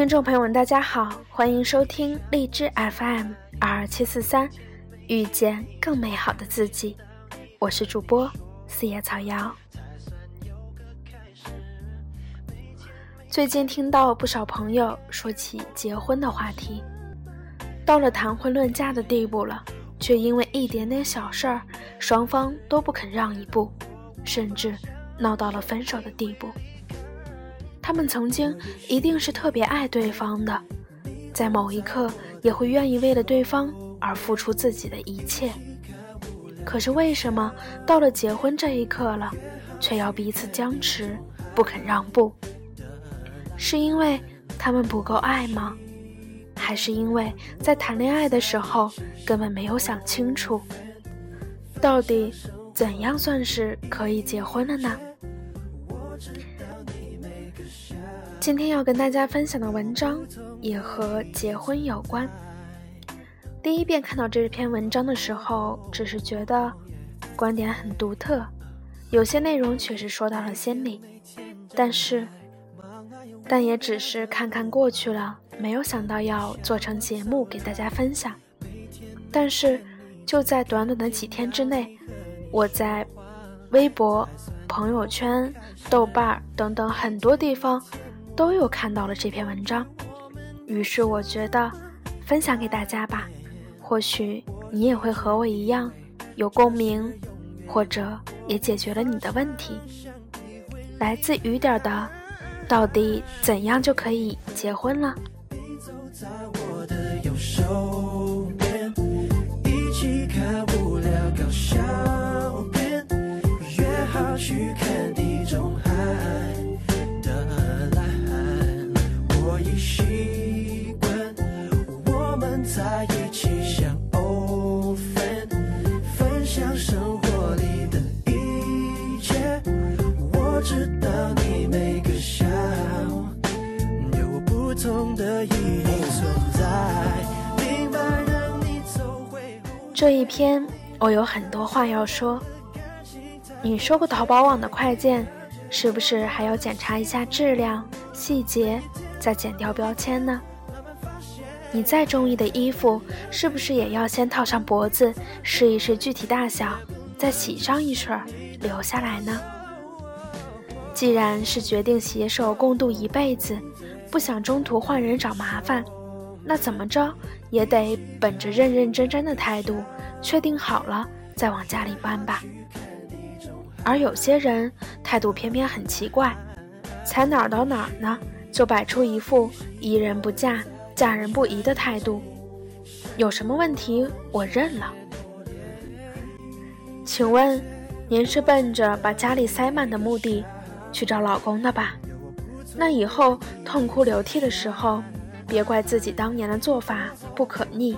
听众朋友们，大家好，欢迎收听荔枝 FM 二七四三，遇见更美好的自己。我是主播四叶草瑶。最近听到不少朋友说起结婚的话题，到了谈婚论嫁的地步了，却因为一点点小事儿，双方都不肯让一步，甚至闹到了分手的地步。他们曾经一定是特别爱对方的，在某一刻也会愿意为了对方而付出自己的一切。可是为什么到了结婚这一刻了，却要彼此僵持，不肯让步？是因为他们不够爱吗？还是因为在谈恋爱的时候根本没有想清楚，到底怎样算是可以结婚了呢？今天要跟大家分享的文章也和结婚有关。第一遍看到这篇文章的时候，只是觉得观点很独特，有些内容确实说到了心里，但是，但也只是看看过去了，没有想到要做成节目给大家分享。但是就在短短的几天之内，我在微博、朋友圈、豆瓣等等很多地方。都有看到了这篇文章，于是我觉得分享给大家吧，或许你也会和我一样有共鸣，或者也解决了你的问题。来自雨点的，到底怎样就可以结婚了？去看地中海在一起像藕粉，分享生活里的一切。我知道你每个笑有我不同的意义存在，明白让你走回这一篇，我有很多话要说。你说过淘宝网的快件，是不是还要检查一下质量、细节，再剪掉标签呢？你再中意的衣服，是不是也要先套上脖子试一试具体大小，再洗上一水儿留下来呢？既然是决定携手共度一辈子，不想中途换人找麻烦。那怎么着也得本着认认真真的态度，确定好了再往家里搬吧。而有些人态度偏偏很奇怪，才哪儿到哪儿呢，就摆出一副宜人不嫁、嫁人不疑的态度。有什么问题我认了。请问，您是奔着把家里塞满的目的去找老公的吧？那以后痛哭流涕的时候。别怪自己当年的做法不可逆，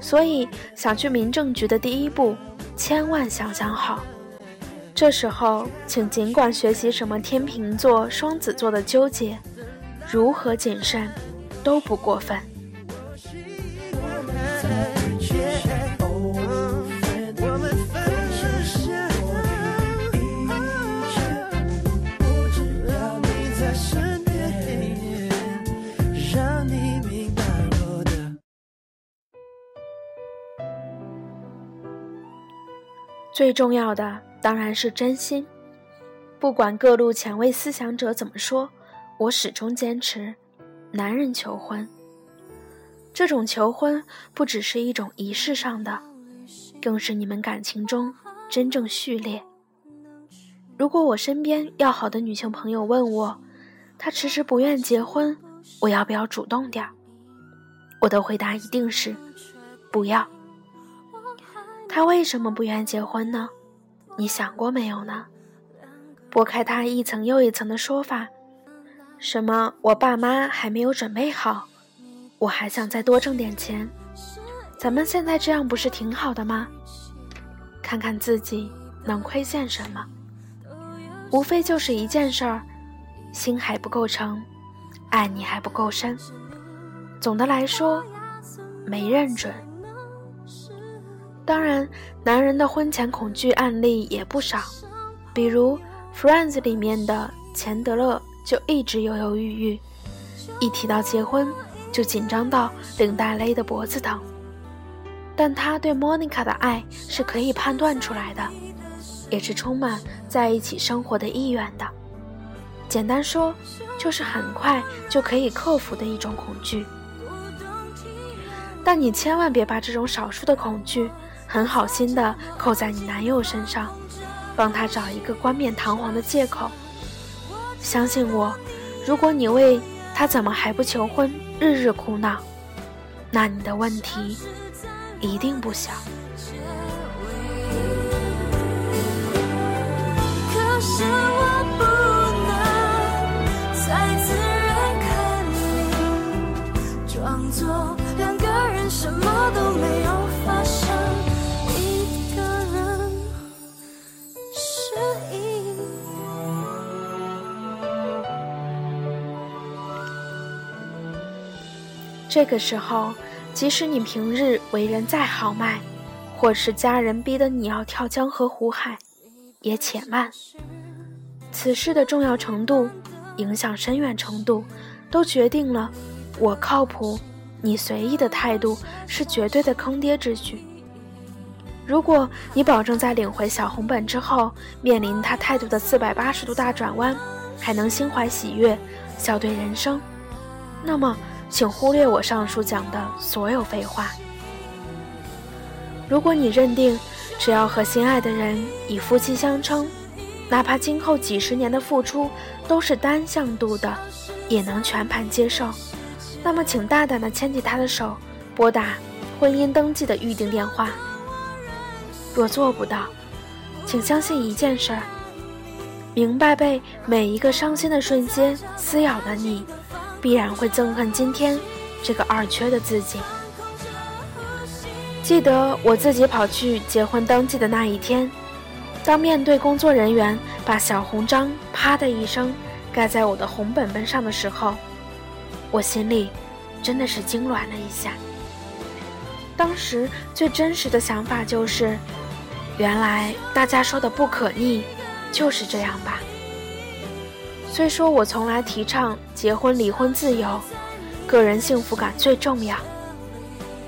所以想去民政局的第一步，千万想想好。这时候，请尽管学习什么天秤座、双子座的纠结，如何谨慎，都不过分。最重要的当然是真心。不管各路前卫思想者怎么说，我始终坚持：男人求婚，这种求婚不只是一种仪式上的，更是你们感情中真正序列。如果我身边要好的女性朋友问我，她迟迟不愿结婚，我要不要主动点儿？我的回答一定是：不要。他为什么不愿结婚呢？你想过没有呢？拨开他一层又一层的说法，什么我爸妈还没有准备好，我还想再多挣点钱，咱们现在这样不是挺好的吗？看看自己能亏欠什么，无非就是一件事儿，心还不够诚，爱你还不够深。总的来说，没认准。当然，男人的婚前恐惧案例也不少，比如《Friends》里面的钱德勒就一直犹犹豫豫，一提到结婚就紧张到领带勒得脖子疼。但他对莫妮卡的爱是可以判断出来的，也是充满在一起生活的意愿的。简单说，就是很快就可以克服的一种恐惧。但你千万别把这种少数的恐惧很好心的扣在你男友身上，帮他找一个冠冕堂皇的借口。相信我，如果你为他怎么还不求婚日日哭闹，那你的问题一定不小。这个时候，即使你平日为人再豪迈，或是家人逼得你要跳江河湖海，也且慢。此事的重要程度、影响深远程度，都决定了我靠谱，你随意的态度是绝对的坑爹之举。如果你保证在领回小红本之后，面临他态度的四百八十度大转弯，还能心怀喜悦，笑对人生，那么。请忽略我上述讲的所有废话。如果你认定只要和心爱的人以夫妻相称，哪怕今后几十年的付出都是单向度的，也能全盘接受，那么请大胆地牵起他的手，拨打婚姻登记的预定电话。若做不到，请相信一件事儿：明白被每一个伤心的瞬间撕咬的你。必然会憎恨今天这个二缺的自己。记得我自己跑去结婚登记的那一天，当面对工作人员把小红章“啪”的一声盖在我的红本本上的时候，我心里真的是痉挛了一下。当时最真实的想法就是，原来大家说的不可逆就是这样吧。虽说我从来提倡结婚离婚自由，个人幸福感最重要，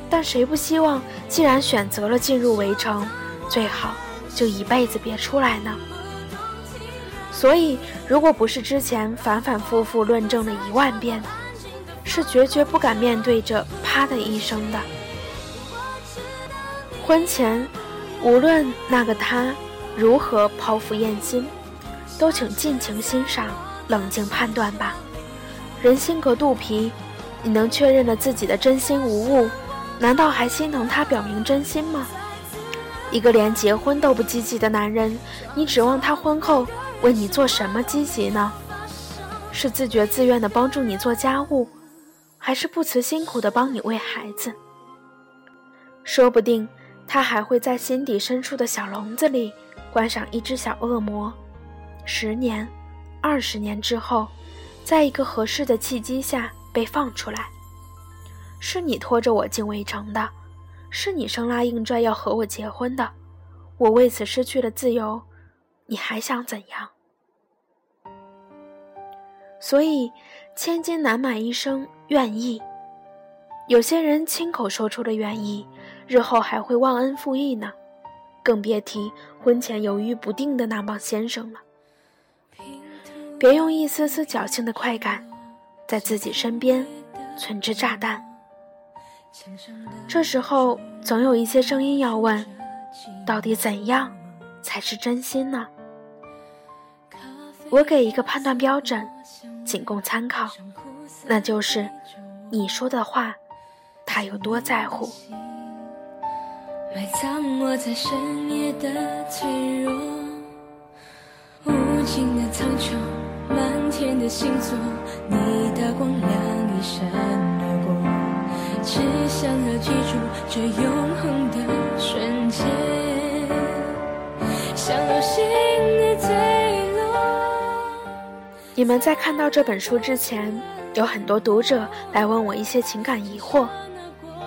但谁不希望既然选择了进入围城，最好就一辈子别出来呢？所以，如果不是之前反反复复论证了一万遍，是决绝不敢面对这啪的一声的。婚前，无论那个他如何剖腹验心，都请尽情欣赏。冷静判断吧，人心隔肚皮，你能确认了自己的真心无误，难道还心疼他表明真心吗？一个连结婚都不积极的男人，你指望他婚后为你做什么积极呢？是自觉自愿的帮助你做家务，还是不辞辛苦的帮你喂孩子？说不定他还会在心底深处的小笼子里关上一只小恶魔，十年。二十年之后，在一个合适的契机下被放出来，是你拖着我进围城的，是你生拉硬拽要和我结婚的，我为此失去了自由，你还想怎样？所以，千金难买一生愿意。有些人亲口说出的愿意，日后还会忘恩负义呢，更别提婚前犹豫不定的那帮先生了。别用一丝丝侥幸的快感，在自己身边存置炸弹。这时候，总有一些声音要问：到底怎样才是真心呢？我给一个判断标准，仅供参考，那就是你说的话，他有多在乎。埋藏我在深夜的脆弱，无尽的苍穹。满天的星座，你的光亮一闪而过，只想要记住这永恒的瞬间，像流星的坠落。你们在看到这本书之前，有很多读者来问我一些情感疑惑。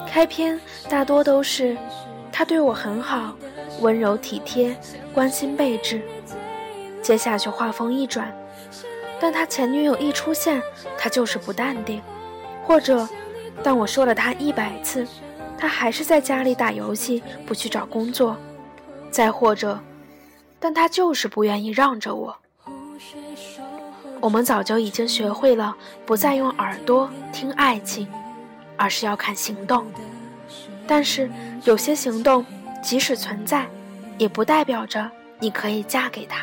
开篇大多都是他对我很好，温柔体贴，关心备至。接下去话锋一转。但他前女友一出现，他就是不淡定；或者，当我说了他一百次，他还是在家里打游戏，不去找工作；再或者，但他就是不愿意让着我。我们早就已经学会了不再用耳朵听爱情，而是要看行动。但是有些行动即使存在，也不代表着你可以嫁给他。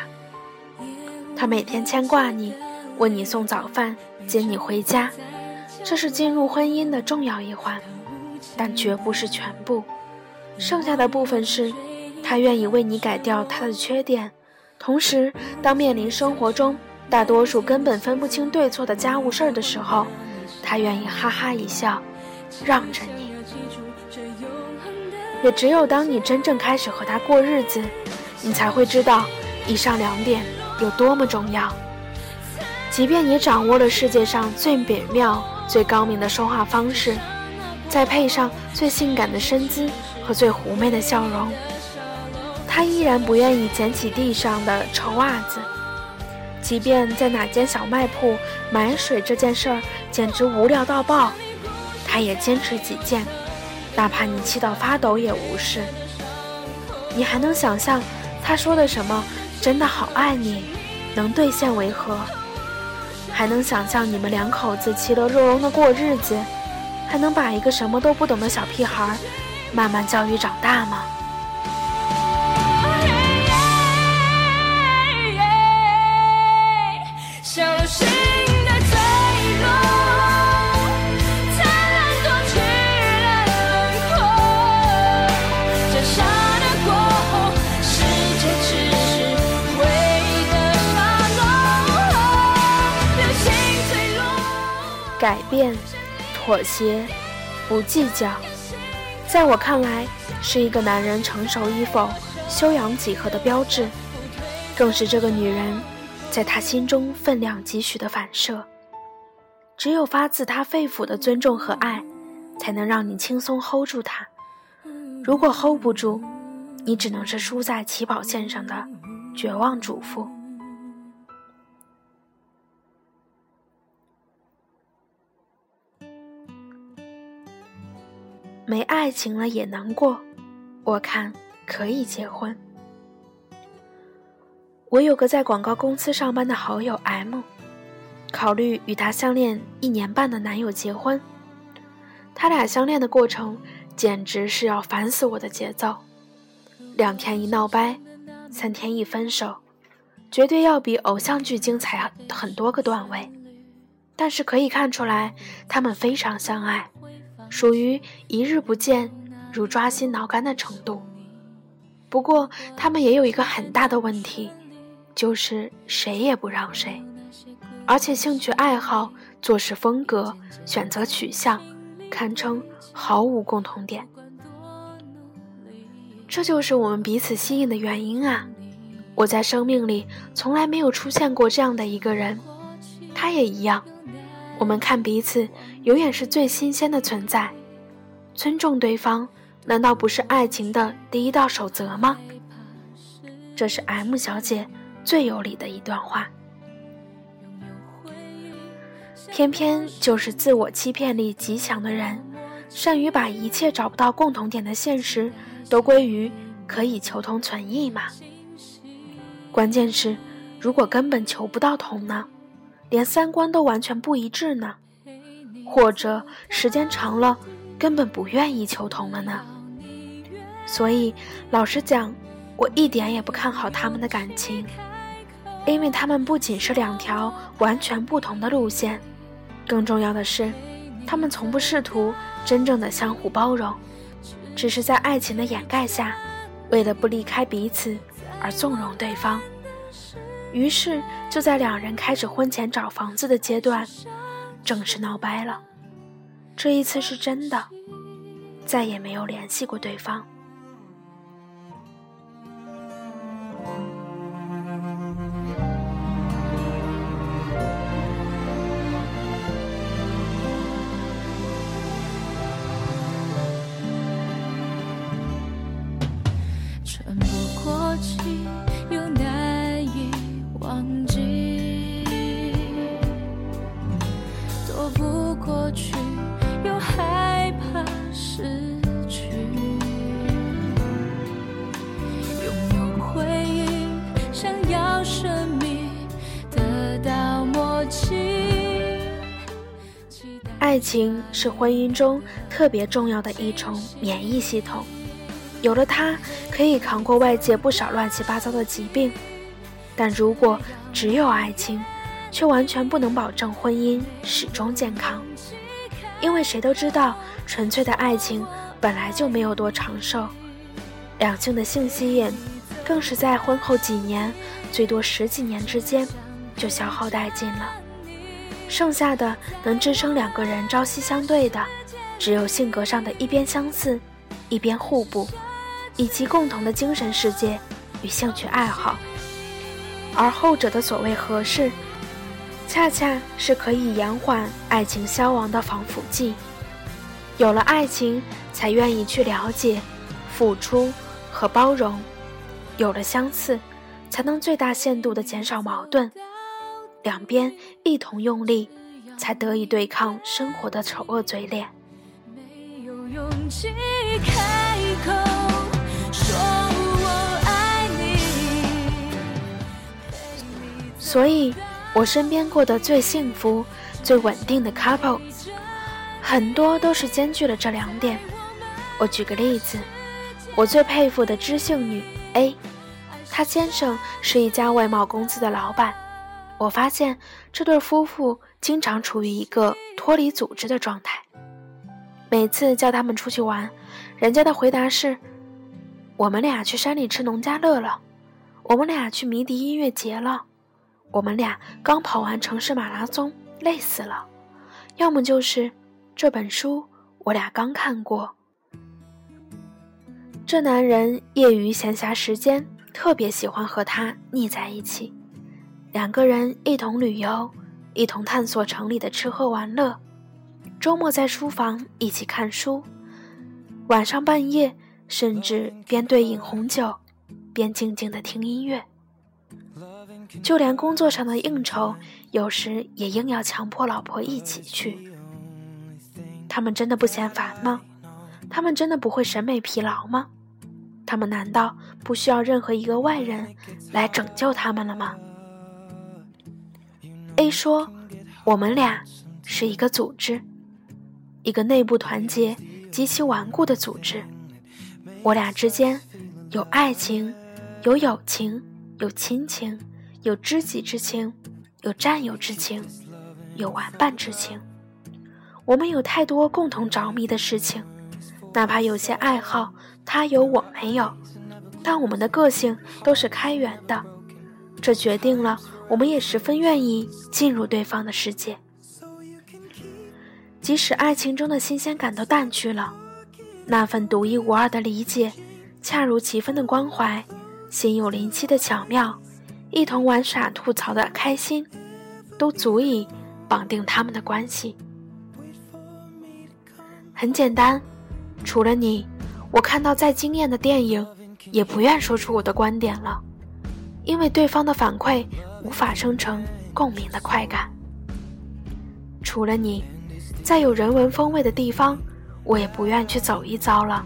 他每天牵挂你，为你送早饭，接你回家，这是进入婚姻的重要一环，但绝不是全部。剩下的部分是，他愿意为你改掉他的缺点，同时当面临生活中大多数根本分不清对错的家务事儿的时候，他愿意哈哈一笑，让着你。也只有当你真正开始和他过日子，你才会知道以上两点有多么重要。即便你掌握了世界上最美妙、最高明的说话方式，再配上最性感的身姿和最狐媚的笑容，他依然不愿意捡起地上的臭袜子。即便在哪间小卖铺买水这件事儿简直无聊到爆，他也坚持己见。哪怕你气到发抖也无事。你还能想象他说的什么“真的好爱你”能兑现为何？还能想象你们两口子其乐融融的过日子？还能把一个什么都不懂的小屁孩慢慢教育长大吗？妥协、不计较，在我看来，是一个男人成熟与否、修养几何的标志，更是这个女人在他心中分量几许的反射。只有发自他肺腑的尊重和爱，才能让你轻松 hold 住他。如果 hold 不住，你只能是输在起跑线上的绝望主妇。没爱情了也难过，我看可以结婚。我有个在广告公司上班的好友 M，考虑与她相恋一年半的男友结婚。他俩相恋的过程简直是要烦死我的节奏，两天一闹掰，三天一分手，绝对要比偶像剧精彩很多个段位。但是可以看出来，他们非常相爱。属于一日不见如抓心挠肝的程度。不过，他们也有一个很大的问题，就是谁也不让谁，而且兴趣爱好、做事风格、选择取向，堪称毫无共同点。这就是我们彼此吸引的原因啊！我在生命里从来没有出现过这样的一个人，他也一样。我们看彼此，永远是最新鲜的存在。尊重对方，难道不是爱情的第一道守则吗？这是 M 小姐最有理的一段话。偏偏就是自我欺骗力极强的人，善于把一切找不到共同点的现实，都归于可以求同存异嘛。关键是，如果根本求不到同呢？连三观都完全不一致呢，或者时间长了根本不愿意求同了呢。所以，老实讲，我一点也不看好他们的感情，因为他们不仅是两条完全不同的路线，更重要的是，他们从不试图真正的相互包容，只是在爱情的掩盖下，为了不离开彼此而纵容对方。于是就在两人开始婚前找房子的阶段正式闹掰了。这一次是真的再也没有联系过对方。爱情是婚姻中特别重要的一重免疫系统，有了它，可以扛过外界不少乱七八糟的疾病。但如果只有爱情，却完全不能保证婚姻始终健康，因为谁都知道，纯粹的爱情本来就没有多长寿，两性的性吸引，更是在婚后几年，最多十几年之间，就消耗殆尽了。剩下的能支撑两个人朝夕相对的，只有性格上的一边相似，一边互补，以及共同的精神世界与兴趣爱好。而后者的所谓合适，恰恰是可以延缓爱情消亡的防腐剂。有了爱情，才愿意去了解、付出和包容；有了相似，才能最大限度地减少矛盾。两边一同用力，才得以对抗生活的丑恶嘴脸。所以，我身边过得最幸福、最稳定的 couple，很多都是兼具了这两点。我举个例子，我最佩服的知性女 A，她先生是一家外贸公司的老板。我发现这对夫妇经常处于一个脱离组织的状态。每次叫他们出去玩，人家的回答是：“我们俩去山里吃农家乐了，我们俩去迷笛音乐节了，我们俩刚跑完城市马拉松，累死了。”要么就是这本书我俩刚看过。这男人业余闲暇时间特别喜欢和他腻在一起。两个人一同旅游，一同探索城里的吃喝玩乐，周末在书房一起看书，晚上半夜甚至边对饮红酒，边静静的听音乐。就连工作上的应酬，有时也硬要强迫老婆一起去。他们真的不嫌烦吗？他们真的不会审美疲劳吗？他们难道不需要任何一个外人来拯救他们了吗？A 说：“我们俩是一个组织，一个内部团结极其顽固的组织。我俩之间有爱情，有友情，有亲情，有知己之情，有战友之情，有玩伴之情。我们有太多共同着迷的事情，哪怕有些爱好他有我没有，但我们的个性都是开源的，这决定了。”我们也十分愿意进入对方的世界，即使爱情中的新鲜感都淡去了，那份独一无二的理解，恰如其分的关怀，心有灵犀的巧妙，一同玩耍吐槽的开心，都足以绑定他们的关系。很简单，除了你，我看到再惊艳的电影，也不愿说出我的观点了。因为对方的反馈无法生成共鸣的快感。除了你，再有人文风味的地方，我也不愿去走一遭了。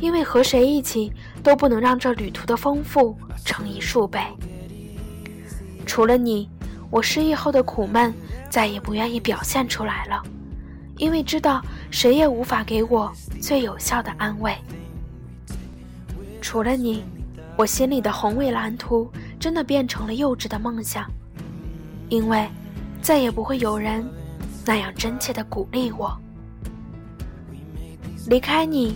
因为和谁一起都不能让这旅途的丰富乘以数倍。除了你，我失忆后的苦闷再也不愿意表现出来了，因为知道谁也无法给我最有效的安慰。除了你。我心里的宏伟蓝图真的变成了幼稚的梦想，因为再也不会有人那样真切的鼓励我。离开你，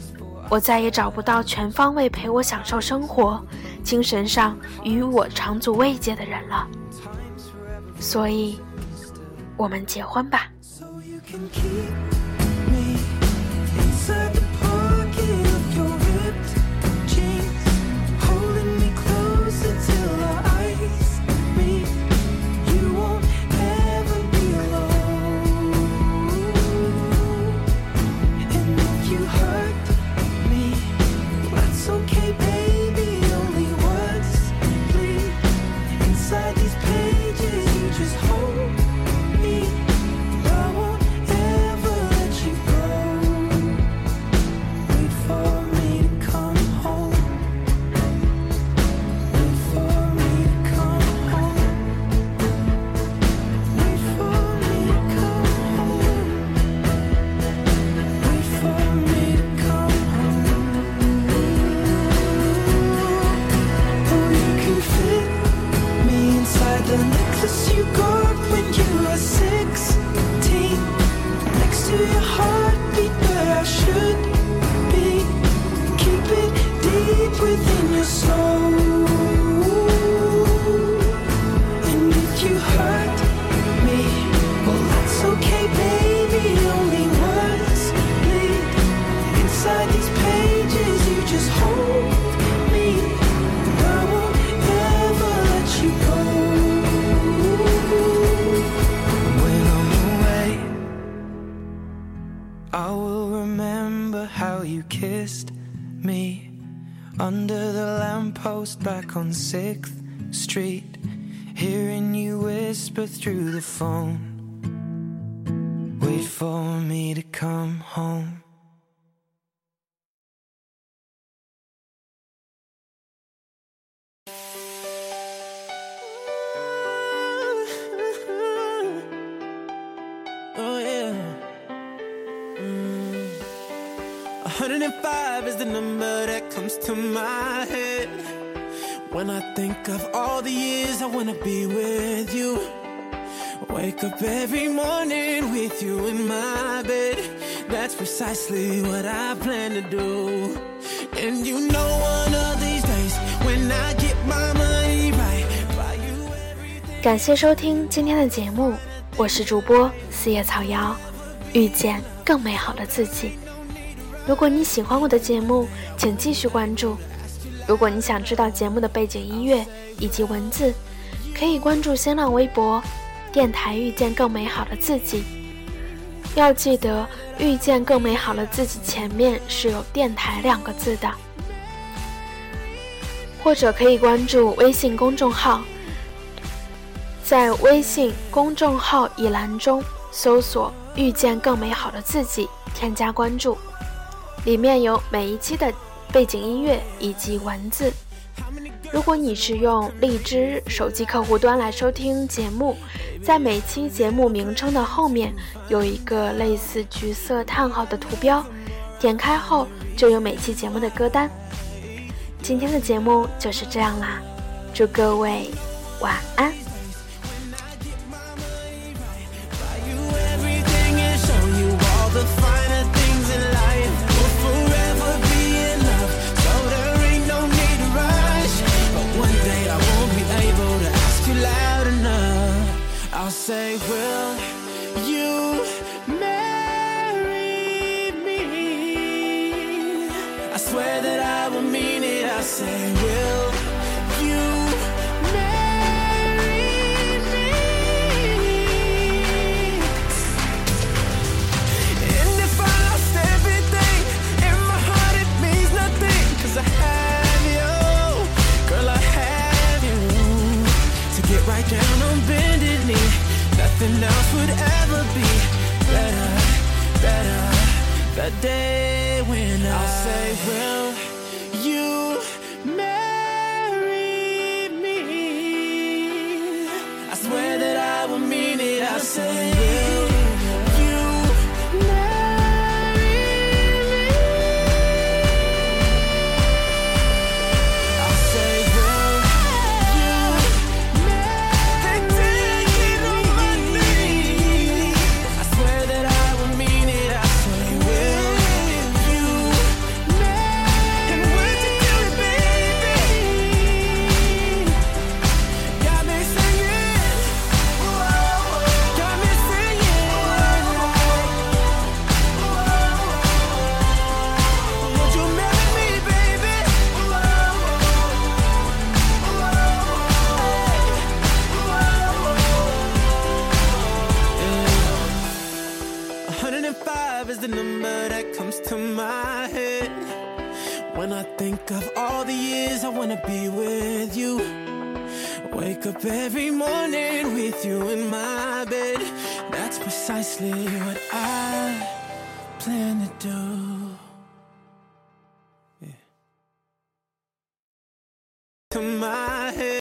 我再也找不到全方位陪我享受生活、精神上与我长足慰藉的人了。所以，我们结婚吧。Hearing you whisper through the phone. Wait for me to come home. When I think of all the years I wanna be with you. Wake up every morning with you in my bed. That's precisely what I plan to do. And you know one of these days when I get my money right, buy you everything. 感谢收听今天的节目，我是主播四叶草瑶，遇见更美好的自己。如果你喜欢我的节目，请继续关注。如果你想知道节目的背景音乐以及文字，可以关注新浪微博“电台遇见更美好的自己”。要记得，遇见更美好的自己前面是有“电台”两个字的。或者可以关注微信公众号。在微信公众号一栏中搜索“遇见更美好的自己”，添加关注，里面有每一期的背景音乐以及文字。如果你是用荔枝手机客户端来收听节目，在每期节目名称的后面有一个类似橘色叹号的图标，点开后就有每期节目的歌单。今天的节目就是这样啦，祝各位晚安。say we'll day when I'll say, Will